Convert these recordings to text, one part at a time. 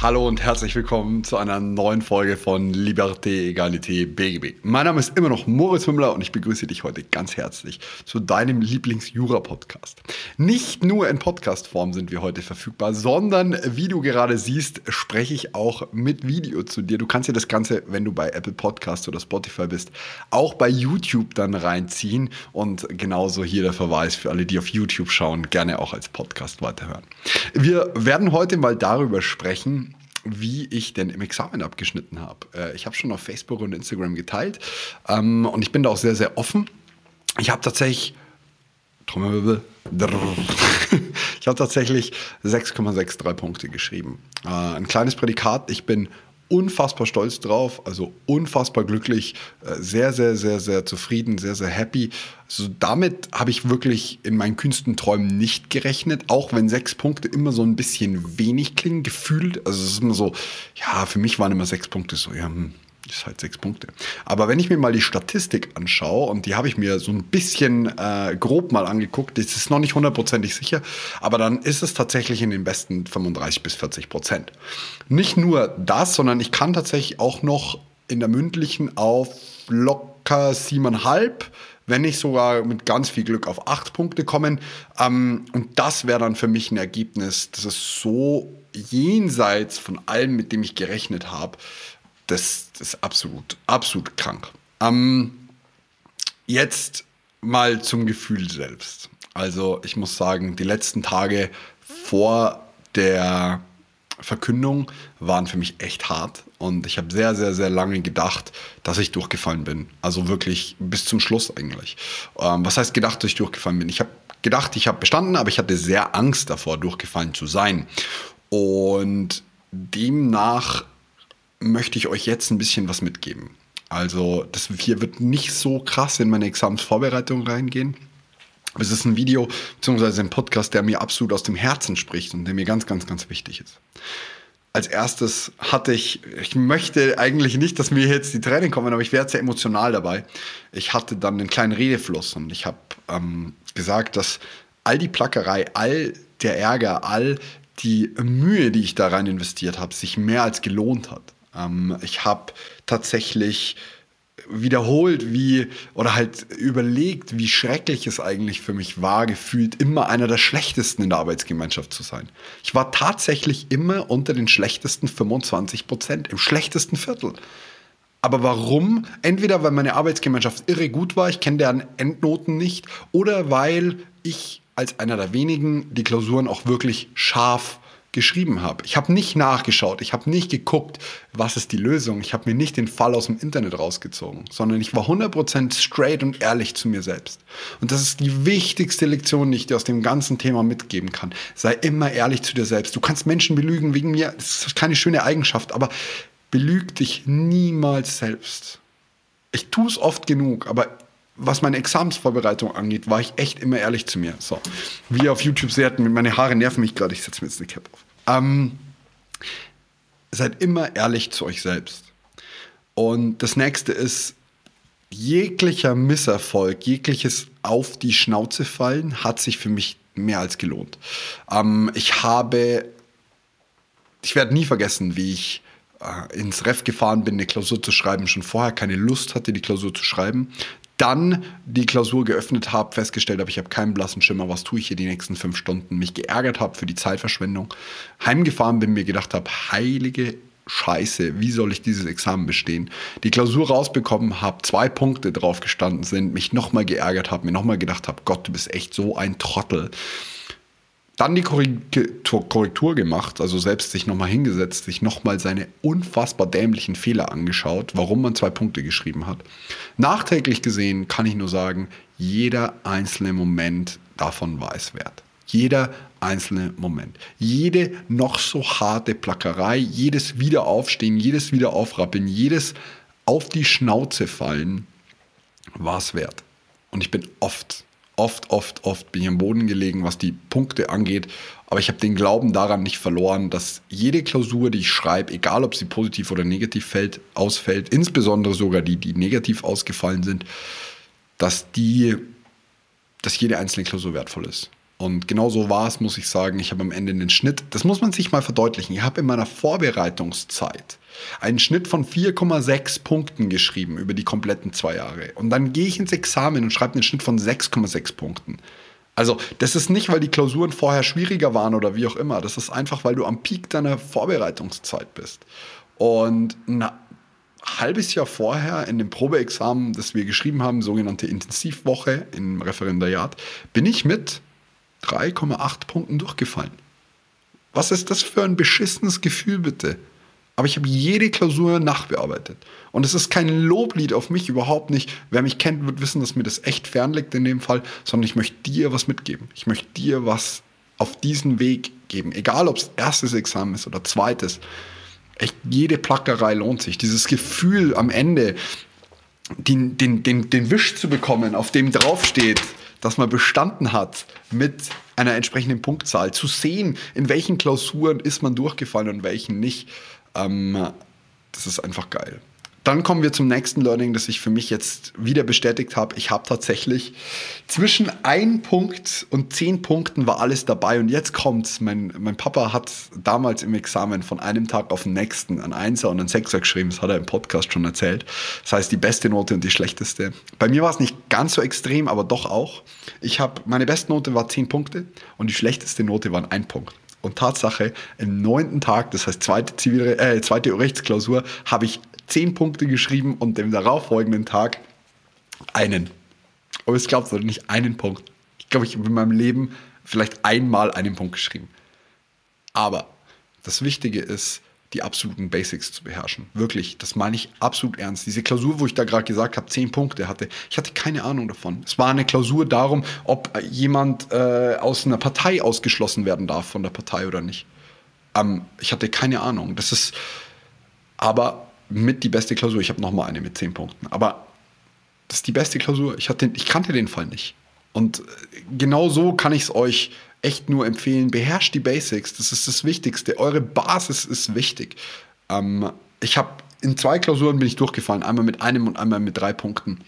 Hallo und herzlich willkommen zu einer neuen Folge von Liberté, Egalité, BGB. Mein Name ist immer noch Moritz Mümmler und ich begrüße dich heute ganz herzlich zu deinem Lieblings-Jura-Podcast. Nicht nur in Podcast-Form sind wir heute verfügbar, sondern wie du gerade siehst, spreche ich auch mit Video zu dir. Du kannst dir das Ganze, wenn du bei Apple Podcast oder Spotify bist, auch bei YouTube dann reinziehen und genauso hier der Verweis für alle, die auf YouTube schauen, gerne auch als Podcast weiterhören. Wir werden heute mal darüber sprechen, wie ich denn im Examen abgeschnitten habe. Äh, ich habe schon auf Facebook und Instagram geteilt ähm, und ich bin da auch sehr, sehr offen. Ich habe tatsächlich ich habe tatsächlich 6,63 Punkte geschrieben. Äh, ein kleines Prädikat. Ich bin unfassbar stolz drauf, also unfassbar glücklich, äh, sehr, sehr, sehr, sehr zufrieden, sehr, sehr happy. Also damit habe ich wirklich in meinen kühnsten Träumen nicht gerechnet, auch wenn sechs Punkte immer so ein bisschen wenig klingen, gefühlt. Also es ist immer so, ja, für mich waren immer sechs Punkte so, ja, hm, ist halt sechs Punkte. Aber wenn ich mir mal die Statistik anschaue, und die habe ich mir so ein bisschen äh, grob mal angeguckt, das ist noch nicht hundertprozentig sicher, aber dann ist es tatsächlich in den besten 35 bis 40 Prozent. Nicht nur das, sondern ich kann tatsächlich auch noch in der mündlichen auf locker siebeneinhalb, wenn nicht sogar mit ganz viel Glück auf acht Punkte kommen. Ähm, und das wäre dann für mich ein Ergebnis, das ist so jenseits von allem, mit dem ich gerechnet habe das, das ist absolut, absolut krank. Ähm, jetzt mal zum Gefühl selbst. Also ich muss sagen, die letzten Tage vor der Verkündung waren für mich echt hart und ich habe sehr, sehr, sehr lange gedacht, dass ich durchgefallen bin. Also wirklich bis zum Schluss eigentlich. Ähm, was heißt gedacht, dass ich durchgefallen bin? Ich habe gedacht, ich habe bestanden, aber ich hatte sehr Angst davor, durchgefallen zu sein. Und demnach möchte ich euch jetzt ein bisschen was mitgeben. Also, das hier wird nicht so krass in meine Examensvorbereitung reingehen. Es ist ein Video bzw. ein Podcast, der mir absolut aus dem Herzen spricht und der mir ganz, ganz, ganz wichtig ist. Als erstes hatte ich, ich möchte eigentlich nicht, dass mir jetzt die Tränen kommen, aber ich werde sehr emotional dabei. Ich hatte dann einen kleinen Redefluss und ich habe ähm, gesagt, dass all die Plackerei, all der Ärger, all die Mühe, die ich da rein investiert habe, sich mehr als gelohnt hat. Ähm, ich habe tatsächlich wiederholt, wie oder halt überlegt, wie schrecklich es eigentlich für mich war, gefühlt immer einer der schlechtesten in der Arbeitsgemeinschaft zu sein. Ich war tatsächlich immer unter den schlechtesten 25 Prozent, im schlechtesten Viertel. Aber warum? Entweder weil meine Arbeitsgemeinschaft irre gut war, ich kenne deren Endnoten nicht, oder weil ich als einer der wenigen die Klausuren auch wirklich scharf geschrieben habe. Ich habe nicht nachgeschaut, ich habe nicht geguckt, was ist die Lösung. Ich habe mir nicht den Fall aus dem Internet rausgezogen, sondern ich war 100% straight und ehrlich zu mir selbst. Und das ist die wichtigste Lektion, die ich dir aus dem ganzen Thema mitgeben kann. Sei immer ehrlich zu dir selbst. Du kannst Menschen belügen wegen mir, das ist keine schöne Eigenschaft, aber belüg dich niemals selbst. Ich tue es oft genug, aber was meine Examensvorbereitung angeht, war ich echt immer ehrlich zu mir. So, wie ihr auf YouTube seht, meine Haare nerven mich gerade, ich setze mir jetzt eine Cap auf. Ähm, seid immer ehrlich zu euch selbst. Und das nächste ist, jeglicher Misserfolg, jegliches auf die Schnauze fallen, hat sich für mich mehr als gelohnt. Ähm, ich habe, ich werde nie vergessen, wie ich äh, ins Ref gefahren bin, eine Klausur zu schreiben, schon vorher keine Lust hatte, die Klausur zu schreiben, dann die Klausur geöffnet habe, festgestellt habe, ich habe keinen blassen Schimmer, was tue ich hier die nächsten fünf Stunden, mich geärgert habe für die Zeitverschwendung, heimgefahren bin, mir gedacht habe, heilige Scheiße, wie soll ich dieses Examen bestehen? Die Klausur rausbekommen habe, zwei Punkte drauf gestanden sind, mich nochmal geärgert habe, mir nochmal gedacht habe, Gott, du bist echt so ein Trottel. Dann die Korrektur gemacht, also selbst sich nochmal hingesetzt, sich nochmal seine unfassbar dämlichen Fehler angeschaut, warum man zwei Punkte geschrieben hat. Nachträglich gesehen kann ich nur sagen, jeder einzelne Moment davon war es wert. Jeder einzelne Moment. Jede noch so harte Plackerei, jedes Wiederaufstehen, jedes Wiederaufrappeln, jedes auf die Schnauze fallen war es wert. Und ich bin oft oft, oft, oft bin ich am Boden gelegen, was die Punkte angeht. Aber ich habe den Glauben daran nicht verloren, dass jede Klausur, die ich schreibe, egal ob sie positiv oder negativ fällt, ausfällt, insbesondere sogar die, die negativ ausgefallen sind, dass die, dass jede einzelne Klausur wertvoll ist. Und genau so war es, muss ich sagen. Ich habe am Ende einen Schnitt, das muss man sich mal verdeutlichen. Ich habe in meiner Vorbereitungszeit einen Schnitt von 4,6 Punkten geschrieben über die kompletten zwei Jahre. Und dann gehe ich ins Examen und schreibe einen Schnitt von 6,6 Punkten. Also, das ist nicht, weil die Klausuren vorher schwieriger waren oder wie auch immer. Das ist einfach, weil du am Peak deiner Vorbereitungszeit bist. Und ein halbes Jahr vorher in dem Probeexamen, das wir geschrieben haben, sogenannte Intensivwoche im Referendariat, bin ich mit 3,8 Punkten durchgefallen. Was ist das für ein beschissenes Gefühl, bitte? Aber ich habe jede Klausur nachbearbeitet. Und es ist kein Loblied auf mich, überhaupt nicht. Wer mich kennt, wird wissen, dass mir das echt fernliegt in dem Fall, sondern ich möchte dir was mitgeben. Ich möchte dir was auf diesen Weg geben. Egal, ob es erstes Examen ist oder zweites. Echt, jede Plackerei lohnt sich. Dieses Gefühl am Ende, den, den, den, den Wisch zu bekommen, auf dem draufsteht, dass man bestanden hat mit einer entsprechenden Punktzahl, zu sehen, in welchen Klausuren ist man durchgefallen und welchen nicht. Ähm, das ist einfach geil. Dann kommen wir zum nächsten Learning, das ich für mich jetzt wieder bestätigt habe. Ich habe tatsächlich zwischen ein Punkt und zehn Punkten war alles dabei. Und jetzt kommt's. Mein, mein Papa hat damals im Examen von einem Tag auf den nächsten ein Einser und ein Sechser geschrieben. Das hat er im Podcast schon erzählt. Das heißt, die beste Note und die schlechteste. Bei mir war es nicht ganz so extrem, aber doch auch. Ich habe, meine beste Note war zehn Punkte und die schlechteste Note waren ein Punkt. Und Tatsache, im neunten Tag, das heißt zweite, Zivil äh, zweite Rechtsklausur, habe ich zehn Punkte geschrieben und dem darauffolgenden Tag einen. Aber es glaubt oder nicht einen Punkt. Ich glaube, ich habe in meinem Leben vielleicht einmal einen Punkt geschrieben. Aber das Wichtige ist, die absoluten Basics zu beherrschen. Wirklich, das meine ich absolut ernst. Diese Klausur, wo ich da gerade gesagt habe, zehn Punkte hatte, ich hatte keine Ahnung davon. Es war eine Klausur darum, ob jemand äh, aus einer Partei ausgeschlossen werden darf von der Partei oder nicht. Ähm, ich hatte keine Ahnung. Das ist aber mit die beste Klausur. Ich habe noch mal eine mit zehn Punkten. Aber das ist die beste Klausur. Ich, hatte, ich kannte den Fall nicht. Und äh, genau so kann ich es euch echt nur empfehlen, beherrscht die Basics. Das ist das Wichtigste. Eure Basis ist wichtig. Ähm, ich habe in zwei Klausuren bin ich durchgefallen, einmal mit einem und einmal mit drei Punkten.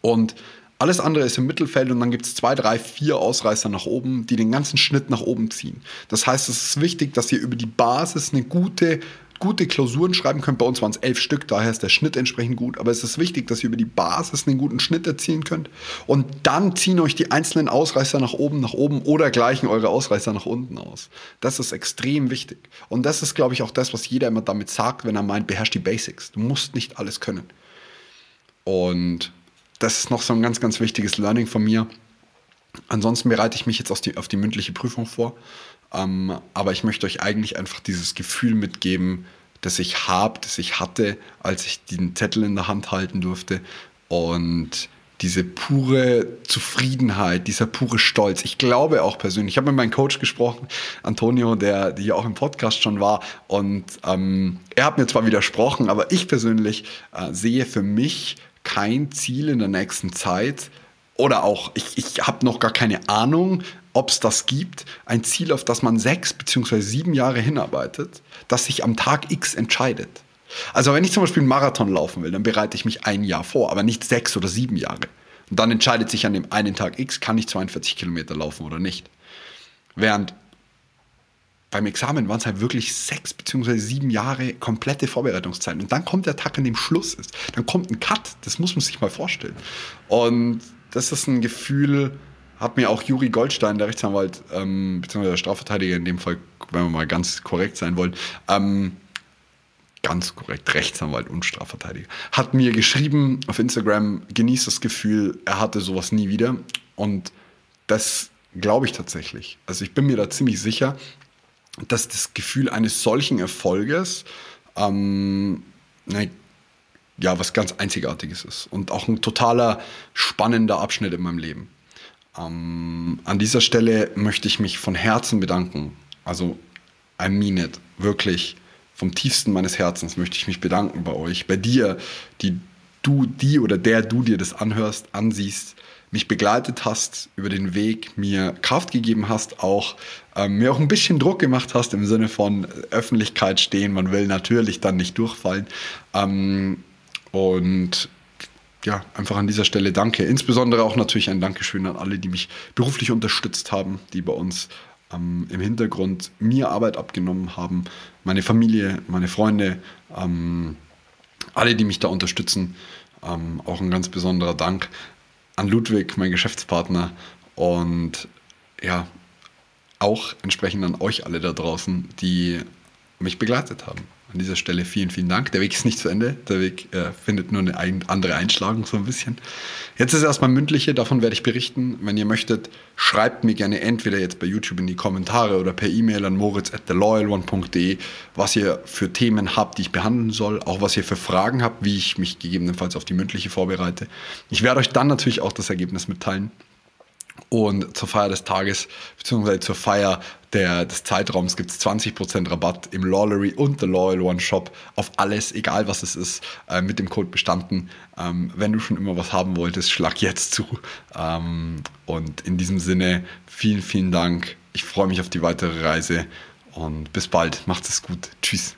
Und alles andere ist im Mittelfeld und dann gibt es zwei, drei, vier Ausreißer nach oben, die den ganzen Schnitt nach oben ziehen. Das heißt, es ist wichtig, dass ihr über die Basis eine gute gute Klausuren schreiben könnt. Bei uns waren es elf Stück, daher ist der Schnitt entsprechend gut. Aber es ist wichtig, dass ihr über die Basis einen guten Schnitt erzielen könnt. Und dann ziehen euch die einzelnen Ausreißer nach oben, nach oben oder gleichen eure Ausreißer nach unten aus. Das ist extrem wichtig. Und das ist, glaube ich, auch das, was jeder immer damit sagt, wenn er meint, beherrscht die Basics. Du musst nicht alles können. Und das ist noch so ein ganz, ganz wichtiges Learning von mir. Ansonsten bereite ich mich jetzt auf die, auf die mündliche Prüfung vor. Ähm, aber ich möchte euch eigentlich einfach dieses Gefühl mitgeben, das ich habe, das ich hatte, als ich den Zettel in der Hand halten durfte. Und diese pure Zufriedenheit, dieser pure Stolz. Ich glaube auch persönlich, ich habe mit meinem Coach gesprochen, Antonio, der hier auch im Podcast schon war, und ähm, er hat mir zwar widersprochen, aber ich persönlich äh, sehe für mich kein Ziel in der nächsten Zeit, oder auch, ich, ich habe noch gar keine Ahnung, ob es das gibt, ein Ziel, auf das man sechs bzw. sieben Jahre hinarbeitet, das sich am Tag X entscheidet. Also wenn ich zum Beispiel einen Marathon laufen will, dann bereite ich mich ein Jahr vor, aber nicht sechs oder sieben Jahre. Und dann entscheidet sich an dem einen Tag X, kann ich 42 Kilometer laufen oder nicht. Während beim Examen waren es halt wirklich sechs bzw. sieben Jahre komplette Vorbereitungszeit. Und dann kommt der Tag, an dem Schluss ist. Dann kommt ein Cut. Das muss man sich mal vorstellen. Und das ist ein Gefühl, hat mir auch Juri Goldstein, der Rechtsanwalt, ähm, beziehungsweise der Strafverteidiger in dem Fall, wenn wir mal ganz korrekt sein wollen, ähm, ganz korrekt, Rechtsanwalt und Strafverteidiger, hat mir geschrieben auf Instagram, genießt das Gefühl, er hatte sowas nie wieder. Und das glaube ich tatsächlich. Also ich bin mir da ziemlich sicher, dass das Gefühl eines solchen Erfolges ähm, ne, ja was ganz Einzigartiges ist und auch ein totaler spannender Abschnitt in meinem Leben. Ähm, an dieser Stelle möchte ich mich von Herzen bedanken. Also, I mean it, wirklich. Vom tiefsten meines Herzens möchte ich mich bedanken bei euch, bei dir, die du, die oder der du dir das anhörst, ansiehst, mich begleitet hast über den Weg, mir Kraft gegeben hast, auch ähm, mir auch ein bisschen Druck gemacht hast im Sinne von Öffentlichkeit stehen. Man will natürlich dann nicht durchfallen. Ähm, und ja, einfach an dieser Stelle danke. Insbesondere auch natürlich ein Dankeschön an alle, die mich beruflich unterstützt haben, die bei uns ähm, im Hintergrund mir Arbeit abgenommen haben, meine Familie, meine Freunde, ähm, alle, die mich da unterstützen. Ähm, auch ein ganz besonderer Dank an Ludwig, mein Geschäftspartner und ja, auch entsprechend an euch alle da draußen, die mich begleitet haben. An dieser Stelle vielen, vielen Dank. Der Weg ist nicht zu Ende. Der Weg äh, findet nur eine ein, andere Einschlagung, so ein bisschen. Jetzt ist erstmal mündliche, davon werde ich berichten. Wenn ihr möchtet, schreibt mir gerne entweder jetzt bei YouTube in die Kommentare oder per E-Mail an moritz at theloyalone.de, was ihr für Themen habt, die ich behandeln soll, auch was ihr für Fragen habt, wie ich mich gegebenenfalls auf die mündliche vorbereite. Ich werde euch dann natürlich auch das Ergebnis mitteilen. Und zur Feier des Tages, beziehungsweise zur Feier der, des Zeitraums gibt es 20% Rabatt im Lawlery und The Loyal One Shop auf alles, egal was es ist, äh, mit dem Code bestanden. Ähm, wenn du schon immer was haben wolltest, schlag jetzt zu. Ähm, und in diesem Sinne, vielen, vielen Dank. Ich freue mich auf die weitere Reise und bis bald. Macht es gut. Tschüss.